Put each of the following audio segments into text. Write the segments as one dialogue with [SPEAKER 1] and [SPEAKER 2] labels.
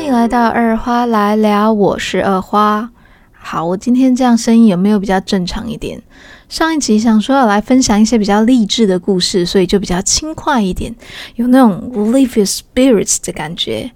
[SPEAKER 1] 欢迎来到二花来聊，我是二花。好，我今天这样声音有没有比较正常一点？上一集想说要来分享一些比较励志的故事，所以就比较轻快一点，有那种 lift your spirits 的感觉。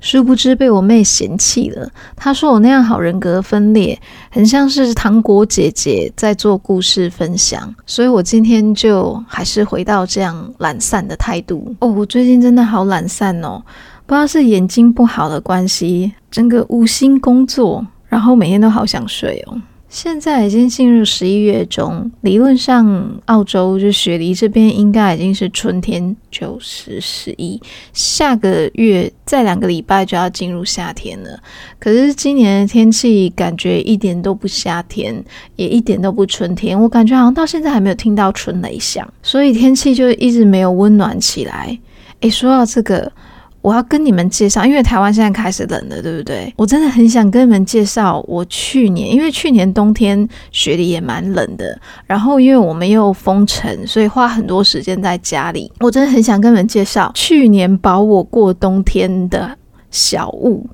[SPEAKER 1] 殊不知被我妹嫌弃了，她说我那样好人格分裂，很像是糖果姐姐在做故事分享，所以我今天就还是回到这样懒散的态度。哦，我最近真的好懒散哦，不知道是眼睛不好的关系，整个无心工作，然后每天都好想睡哦。现在已经进入十一月中，理论上澳洲就雪梨这边应该已经是春天，九、十、十一，下个月再两个礼拜就要进入夏天了。可是今年的天气感觉一点都不夏天，也一点都不春天，我感觉好像到现在还没有听到春雷响，所以天气就一直没有温暖起来。诶，说到这个。我要跟你们介绍，因为台湾现在开始冷了，对不对？我真的很想跟你们介绍我去年，因为去年冬天雪里也蛮冷的，然后因为我们又封城，所以花很多时间在家里。我真的很想跟你们介绍去年保我过冬天的小物，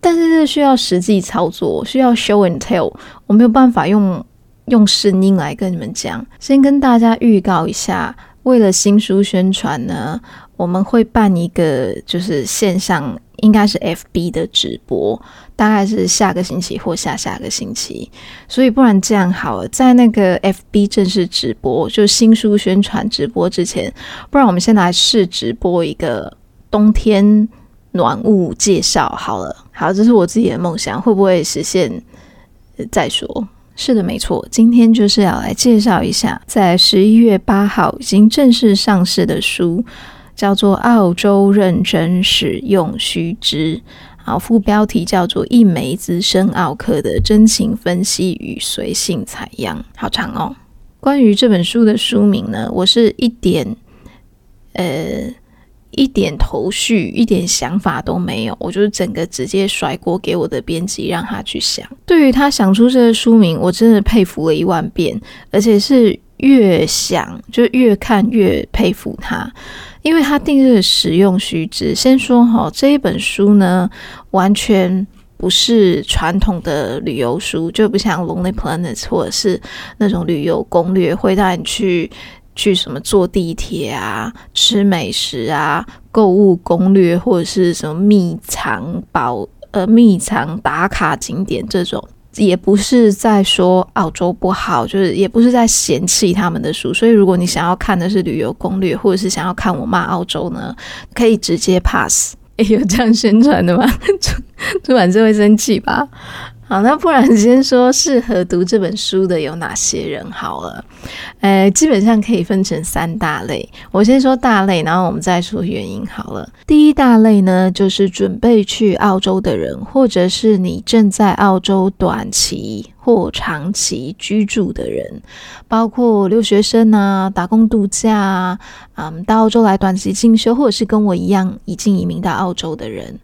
[SPEAKER 1] 但是这需要实际操作，需要 show and tell，我没有办法用用声音来跟你们讲。先跟大家预告一下，为了新书宣传呢。我们会办一个就是线上，应该是 FB 的直播，大概是下个星期或下下个星期。所以不然这样好了，在那个 FB 正式直播，就新书宣传直播之前，不然我们先来试直播一个冬天暖物介绍好了。好，这是我自己的梦想，会不会实现再说。是的，没错，今天就是要来介绍一下，在十一月八号已经正式上市的书。叫做澳洲认真使用须知，好，副标题叫做一枚资深澳客的真情分析与随性采样，好长哦。关于这本书的书名呢，我是一点呃一点头绪、一点想法都没有，我就是整个直接甩锅给我的编辑，让他去想。对于他想出这个书名，我真的佩服了一万遍，而且是越想就越看越佩服他。因为它定这个使用须知，先说哈，这一本书呢，完全不是传统的旅游书，就不像 Lonely Planet 或者是那种旅游攻略，会带你去去什么坐地铁啊、吃美食啊、购物攻略，或者是什么秘藏宝呃秘藏打卡景点这种。也不是在说澳洲不好，就是也不是在嫌弃他们的书。所以，如果你想要看的是旅游攻略，或者是想要看我骂澳洲呢，可以直接 pass。有这样宣传的吗？出出版社会生气吧？好，那不然先说适合读这本书的有哪些人好了。呃，基本上可以分成三大类。我先说大类，然后我们再说原因好了。第一大类呢，就是准备去澳洲的人，或者是你正在澳洲短期或长期居住的人，包括留学生啊、打工度假啊，嗯，到澳洲来短期进修，或者是跟我一样已经移民到澳洲的人。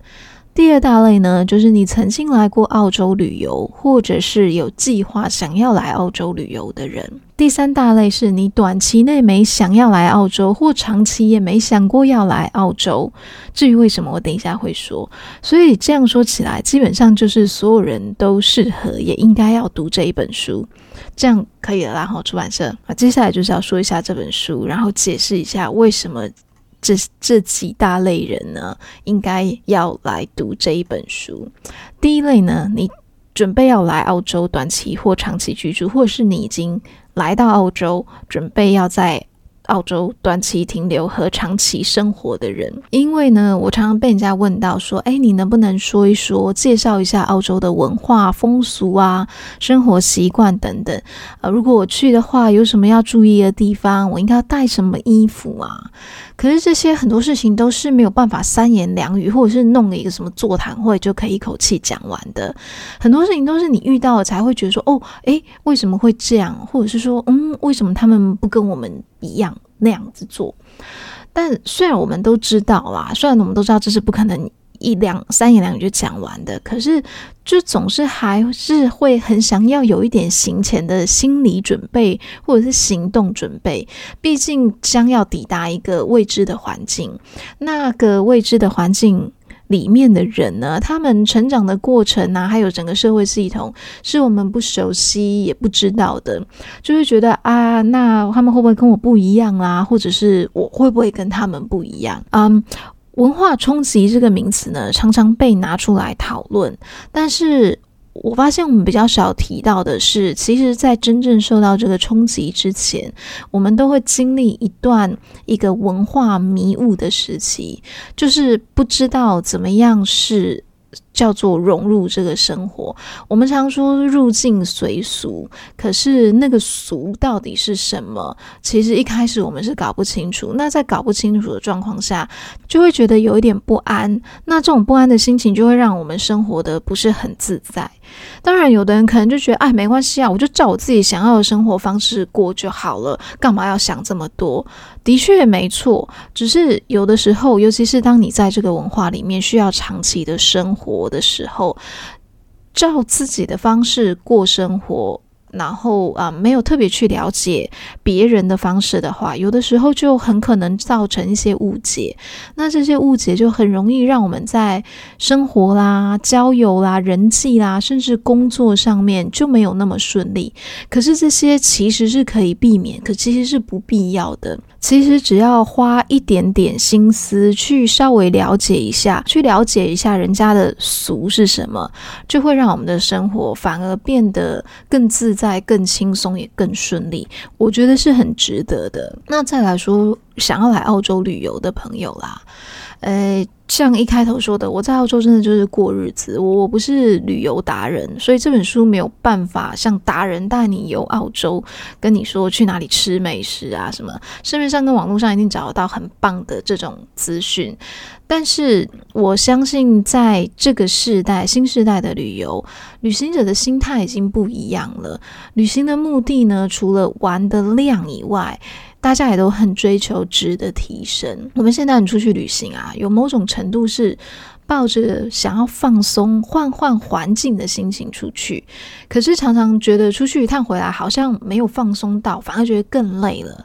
[SPEAKER 1] 第二大类呢，就是你曾经来过澳洲旅游，或者是有计划想要来澳洲旅游的人。第三大类是你短期内没想要来澳洲，或长期也没想过要来澳洲。至于为什么，我等一下会说。所以这样说起来，基本上就是所有人都适合，也应该要读这一本书。这样可以了，然后出版社啊，接下来就是要说一下这本书，然后解释一下为什么。这这几大类人呢，应该要来读这一本书。第一类呢，你准备要来澳洲短期或长期居住，或者是你已经来到澳洲，准备要在澳洲短期停留和长期生活的人，因为呢，我常常被人家问到说，哎，你能不能说一说，介绍一下澳洲的文化风俗啊、生活习惯等等？呃，如果我去的话，有什么要注意的地方？我应该要带什么衣服啊？可是这些很多事情都是没有办法三言两语，或者是弄了一个什么座谈会就可以一口气讲完的。很多事情都是你遇到了才会觉得说，哦，诶，为什么会这样？或者是说，嗯，为什么他们不跟我们一样那样子做？但虽然我们都知道啦，虽然我们都知道这是不可能。一两三言两语就讲完的，可是就总是还是会很想要有一点行前的心理准备，或者是行动准备。毕竟将要抵达一个未知的环境，那个未知的环境，里面的人呢，他们成长的过程啊，还有整个社会系统，是我们不熟悉也不知道的，就会觉得啊，那他们会不会跟我不一样啊？或者是我会不会跟他们不一样？嗯，文化冲击这个名词呢，常常被拿出来讨论，但是。我发现我们比较少提到的是，其实，在真正受到这个冲击之前，我们都会经历一段一个文化迷雾的时期，就是不知道怎么样是。叫做融入这个生活。我们常说入境随俗，可是那个俗到底是什么？其实一开始我们是搞不清楚。那在搞不清楚的状况下，就会觉得有一点不安。那这种不安的心情就会让我们生活的不是很自在。当然，有的人可能就觉得，哎，没关系啊，我就照我自己想要的生活方式过就好了，干嘛要想这么多？的确没错，只是有的时候，尤其是当你在这个文化里面需要长期的生活的时候，照自己的方式过生活。然后啊，没有特别去了解别人的方式的话，有的时候就很可能造成一些误解。那这些误解就很容易让我们在生活啦、交友啦、人际啦，甚至工作上面就没有那么顺利。可是这些其实是可以避免，可其实是不必要的。其实只要花一点点心思去稍微了解一下，去了解一下人家的俗是什么，就会让我们的生活反而变得更自在、更轻松，也更顺利。我觉得是很值得的。那再来说，想要来澳洲旅游的朋友啦。呃，像一开头说的，我在澳洲真的就是过日子，我我不是旅游达人，所以这本书没有办法像达人带你游澳洲，跟你说去哪里吃美食啊什么，市面上跟网络上一定找得到很棒的这种资讯。但是我相信，在这个世代、新世代的旅游，旅行者的心态已经不一样了。旅行的目的呢，除了玩的量以外，大家也都很追求值的提升。我们现在你出去旅行啊，有某种程度是抱着想要放松、换换环境的心情出去，可是常常觉得出去一趟回来，好像没有放松到，反而觉得更累了。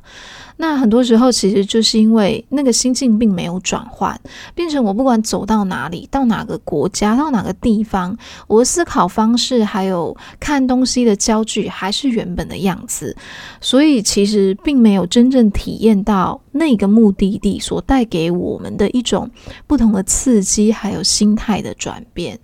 [SPEAKER 1] 那很多时候其实就是因为那个心境并没有转换，变成我不管走到哪里，到哪个国家，到哪个地方，我的思考方式还有看东西的焦距还是原本的样子，所以其实并没有真正体验到那个目的地所带给我们的一种不同的刺激，还有心态的转变。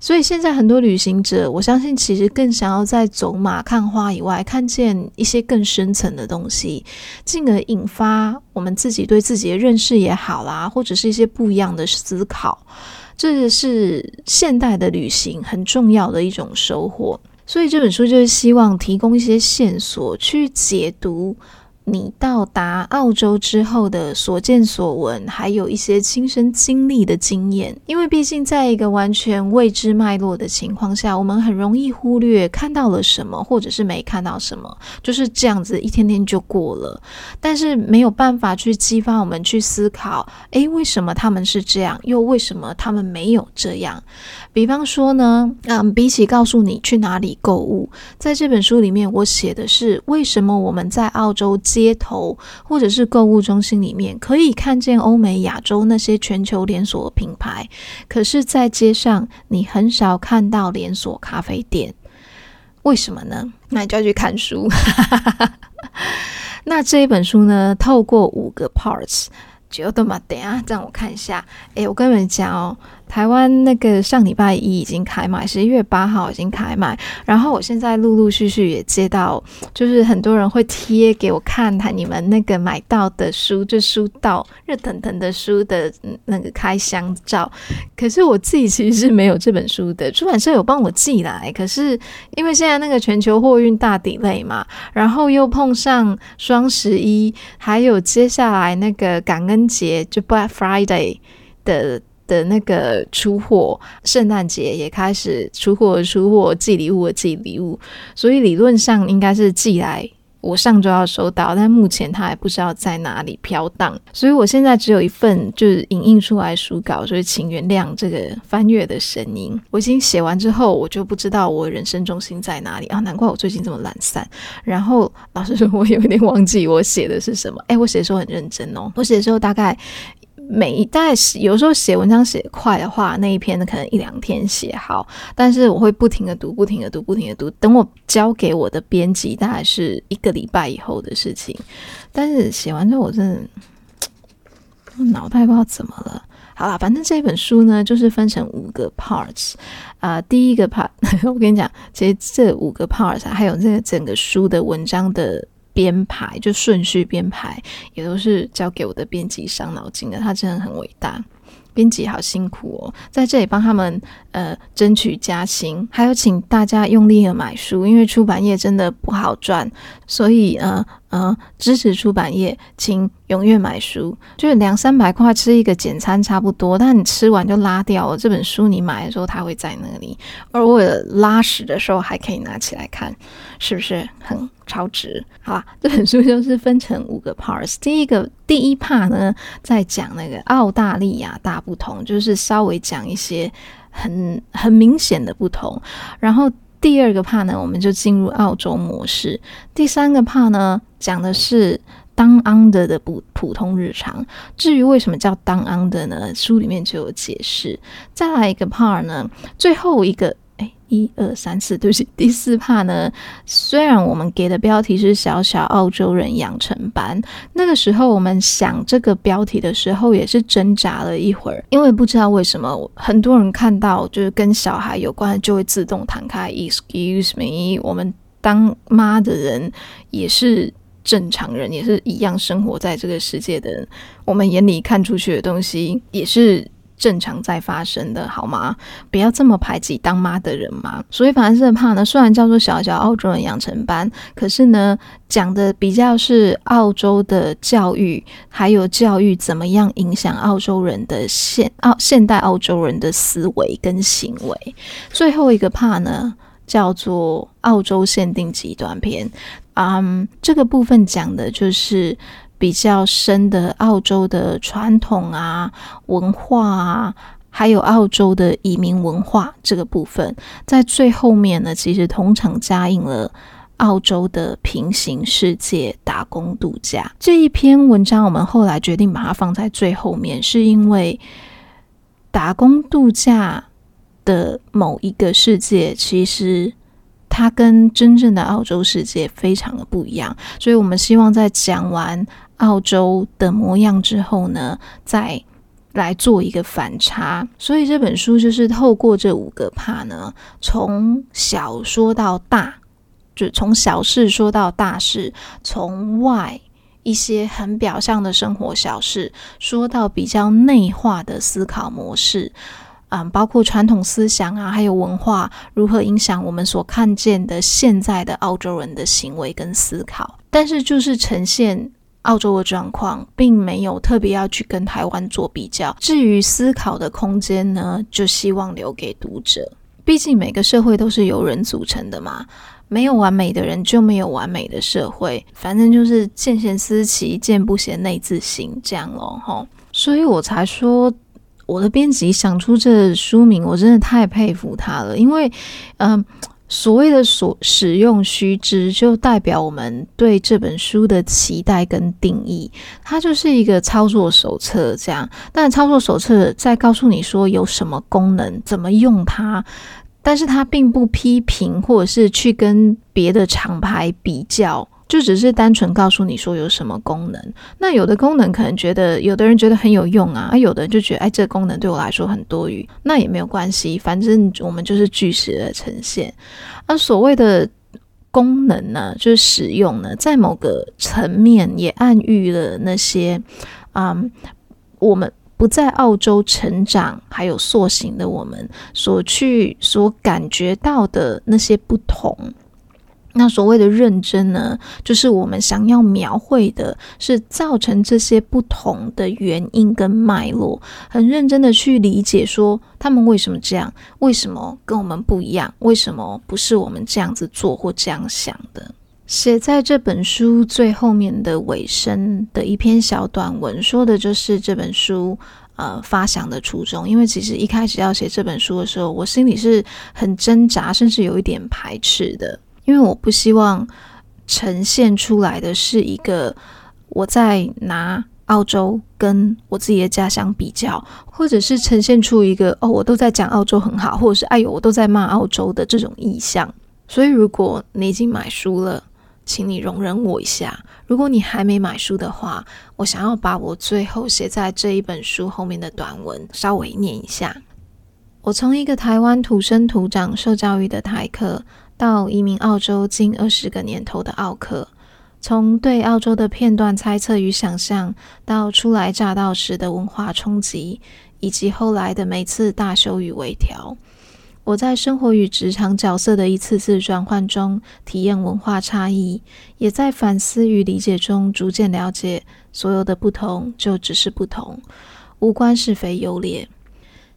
[SPEAKER 1] 所以现在很多旅行者，我相信其实更想要在走马看花以外，看见一些更深层的东西，进而引发我们自己对自己的认识也好啦，或者是一些不一样的思考。这是现代的旅行很重要的一种收获。所以这本书就是希望提供一些线索去解读。你到达澳洲之后的所见所闻，还有一些亲身经历的经验，因为毕竟在一个完全未知脉络的情况下，我们很容易忽略看到了什么，或者是没看到什么，就是这样子一天天就过了。但是没有办法去激发我们去思考，诶，为什么他们是这样，又为什么他们没有这样？比方说呢，嗯，比起告诉你去哪里购物，在这本书里面，我写的是为什么我们在澳洲。街头或者是购物中心里面，可以看见欧美、亚洲那些全球连锁品牌，可是，在街上你很少看到连锁咖啡店，为什么呢？那你就要去看书。那这一本书呢，透过五个 parts，觉得嘛等下让我看一下。诶，我跟你们讲哦。台湾那个上礼拜一已经开卖，十一月八号已经开卖。然后我现在陆陆续续也接到，就是很多人会贴给我看他你们那个买到的书，就书到热腾腾的书的那个开箱照。可是我自己其实是没有这本书的，出版社有帮我寄来。可是因为现在那个全球货运大底类嘛，然后又碰上双十一，还有接下来那个感恩节就 Black Friday 的。的那个出货，圣诞节也开始出货，出货寄礼物寄礼物，所以理论上应该是寄来，我上周要收到，但目前他还不知道在哪里飘荡，所以我现在只有一份就是影印出来书稿，所以请原谅这个翻阅的声音。我已经写完之后，我就不知道我人生重心在哪里啊，难怪我最近这么懒散。然后老实说，我有点忘记我写的是什么。诶，我写的时候很认真哦，我写的时候大概。每一代有时候写文章写快的话，那一篇呢可能一两天写好，但是我会不停的读，不停的读，不停的读。等我交给我的编辑，大概是一个礼拜以后的事情。但是写完之后，我真的 脑袋不知道怎么了。好啦，反正这本书呢，就是分成五个 parts 啊、第一个 part，我跟你讲，其实这五个 parts 还有这个整个书的文章的编排，就顺序编排，也都是交给我的编辑伤脑筋的。他真的很伟大，编辑好辛苦哦，在这里帮他们呃争取加薪，还有请大家用力的买书，因为出版业真的不好赚，所以呃呃支持出版业，请。踊跃买书，就是两三百块吃一个简餐差不多，但你吃完就拉掉了。这本书你买的时候它会在那里，而我拉屎的时候还可以拿起来看，是不是很超值？好吧，这本书就是分成五个 parts。第一个第一 part 呢，在讲那个澳大利亚大不同，就是稍微讲一些很很明显的不同。然后第二个 part 呢，我们就进入澳洲模式。第三个 part 呢，讲的是。Down Under 的普普通日常，至于为什么叫 Down Under 呢？书里面就有解释。再来一个 part 呢，最后一个，一二三四，对不起，第四 part 呢，虽然我们给的标题是“小小澳洲人养成班”，那个时候我们想这个标题的时候也是挣扎了一会儿，因为不知道为什么很多人看到就是跟小孩有关的就会自动弹开 “Excuse me”，我们当妈的人也是。正常人也是一样生活在这个世界的人，我们眼里看出去的东西也是正常在发生的，好吗？不要这么排挤当妈的人嘛。所以，反正这怕呢，虽然叫做小小澳洲人养成班，可是呢，讲的比较是澳洲的教育，还有教育怎么样影响澳洲人的现澳现代澳洲人的思维跟行为。最后一个怕呢，叫做澳洲限定极端篇。嗯这个部分讲的就是比较深的澳洲的传统啊、文化啊，还有澳洲的移民文化这个部分，在最后面呢，其实同场加映了澳洲的平行世界打工度假这一篇文章。我们后来决定把它放在最后面，是因为打工度假的某一个世界其实。它跟真正的澳洲世界非常的不一样，所以我们希望在讲完澳洲的模样之后呢，再来做一个反差。所以这本书就是透过这五个怕呢，从小说到大，就从小事说到大事，从外一些很表象的生活小事，说到比较内化的思考模式。嗯，包括传统思想啊，还有文化如何影响我们所看见的现在的澳洲人的行为跟思考，但是就是呈现澳洲的状况，并没有特别要去跟台湾做比较。至于思考的空间呢，就希望留给读者。毕竟每个社会都是由人组成的嘛，没有完美的人就没有完美的社会。反正就是见贤思齐，见不贤内自省这样咯。吼，所以我才说。我的编辑想出这书名，我真的太佩服他了。因为，嗯、所谓的所使用须知，就代表我们对这本书的期待跟定义。它就是一个操作手册这样，但操作手册在告诉你说有什么功能，怎么用它，但是它并不批评或者是去跟别的厂牌比较。就只是单纯告诉你说有什么功能，那有的功能可能觉得有的人觉得很有用啊，有的人就觉得哎，这个功能对我来说很多余，那也没有关系，反正我们就是据实的呈现。那所谓的功能呢，就是使用呢，在某个层面也暗喻了那些，嗯，我们不在澳洲成长还有塑形的我们所去所感觉到的那些不同。那所谓的认真呢，就是我们想要描绘的，是造成这些不同的原因跟脉络，很认真的去理解，说他们为什么这样，为什么跟我们不一样，为什么不是我们这样子做或这样想的。写在这本书最后面的尾声的一篇小短文，说的就是这本书呃发想的初衷。因为其实一开始要写这本书的时候，我心里是很挣扎，甚至有一点排斥的。因为我不希望呈现出来的是一个我在拿澳洲跟我自己的家乡比较，或者是呈现出一个哦，我都在讲澳洲很好，或者是哎呦，我都在骂澳洲的这种意象。所以，如果你已经买书了，请你容忍我一下。如果你还没买书的话，我想要把我最后写在这一本书后面的短文稍微念一下。我从一个台湾土生土长、受教育的台客，到移民澳洲近二十个年头的澳客，从对澳洲的片段猜测与想象，到初来乍到时的文化冲击，以及后来的每次大修与微调。我在生活与职场角色的一次次转换中，体验文化差异，也在反思与理解中逐渐了解，所有的不同就只是不同，无关是非优劣。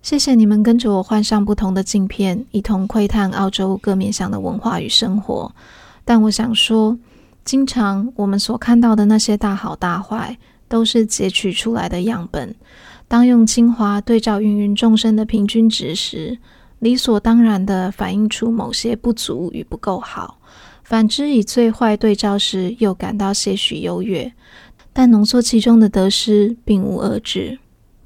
[SPEAKER 1] 谢谢你们跟着我换上不同的镜片，一同窥探澳洲各面向的文化与生活。但我想说，经常我们所看到的那些大好大坏，都是截取出来的样本。当用精华对照芸芸众生的平均值时，理所当然地反映出某些不足与不够好；反之，以最坏对照时，又感到些许优越。但浓缩其中的得失，并无二致。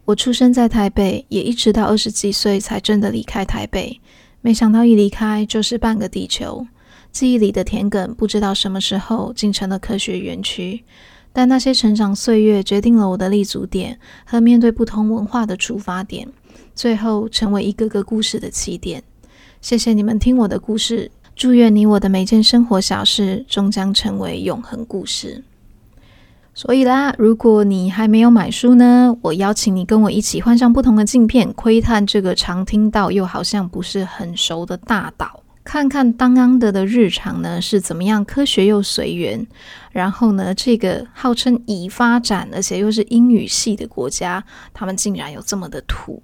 [SPEAKER 1] 我出生在台北，也一直到二十几岁才真的离开台北。没想到一离开就是半个地球。记忆里的田埂，不知道什么时候竟成了科学园区。但那些成长岁月，决定了我的立足点和面对不同文化的出发点。最后成为一个个故事的起点。谢谢你们听我的故事，祝愿你我的每件生活小事终将成为永恒故事。所以啦，如果你还没有买书呢，我邀请你跟我一起换上不同的镜片，窥探这个常听到又好像不是很熟的大岛，看看当当的的日常呢是怎么样科学又随缘。然后呢，这个号称已发展而且又是英语系的国家，他们竟然有这么的土。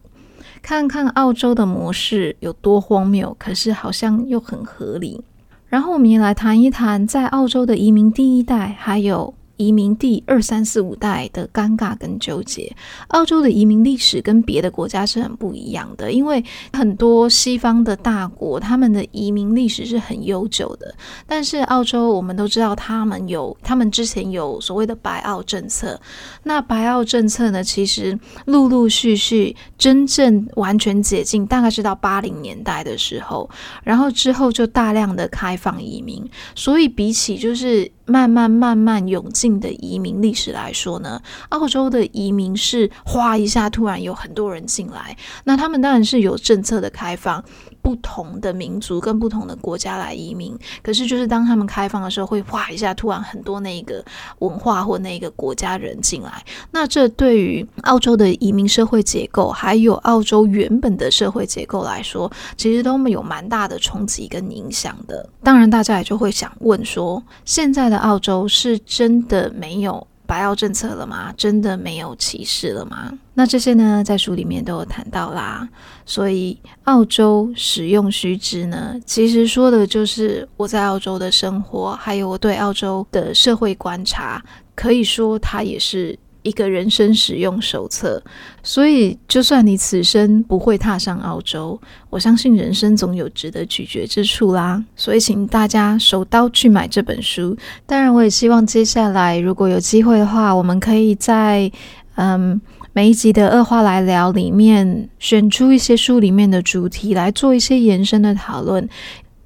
[SPEAKER 1] 看看澳洲的模式有多荒谬，可是好像又很合理。然后我们也来谈一谈，在澳洲的移民第一代，还有。移民第二三四五代的尴尬跟纠结，澳洲的移民历史跟别的国家是很不一样的，因为很多西方的大国，他们的移民历史是很悠久的，但是澳洲我们都知道，他们有他们之前有所谓的白澳政策，那白澳政策呢，其实陆陆续续真正完全解禁，大概是到八零年代的时候，然后之后就大量的开放移民，所以比起就是。慢慢慢慢涌进的移民历史来说呢，澳洲的移民是哗一下突然有很多人进来，那他们当然是有政策的开放。不同的民族跟不同的国家来移民，可是就是当他们开放的时候，会哗一下，突然很多那个文化或那个国家人进来。那这对于澳洲的移民社会结构，还有澳洲原本的社会结构来说，其实都没有蛮大的冲击跟影响的。当然，大家也就会想问说，现在的澳洲是真的没有白澳政策了吗？真的没有歧视了吗？那这些呢，在书里面都有谈到啦。所以，澳洲使用须知呢，其实说的就是我在澳洲的生活，还有我对澳洲的社会观察。可以说，它也是一个人生使用手册。所以，就算你此生不会踏上澳洲，我相信人生总有值得咀嚼之处啦。所以，请大家手刀去买这本书。当然，我也希望接下来如果有机会的话，我们可以在嗯。每一集的二话来聊里面，选出一些书里面的主题来做一些延伸的讨论，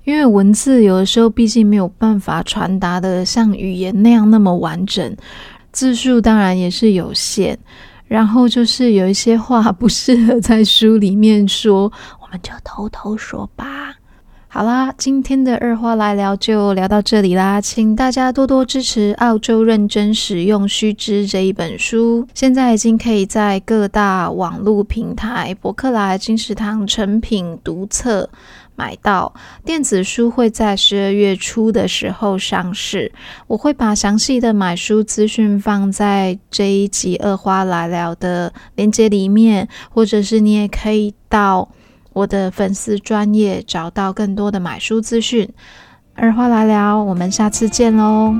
[SPEAKER 1] 因为文字有的时候毕竟没有办法传达的像语言那样那么完整，字数当然也是有限，然后就是有一些话不适合在书里面说，我们就偷偷说吧。好啦，今天的二话来聊就聊到这里啦，请大家多多支持《澳洲认真使用须知》这一本书，现在已经可以在各大网络平台、博客来、金石堂、诚品、读册买到。电子书会在十二月初的时候上市，我会把详细的买书资讯放在这一集二花来聊的链接里面，或者是你也可以到。我的粉丝专页找到更多的买书资讯，二花来聊，我们下次见喽。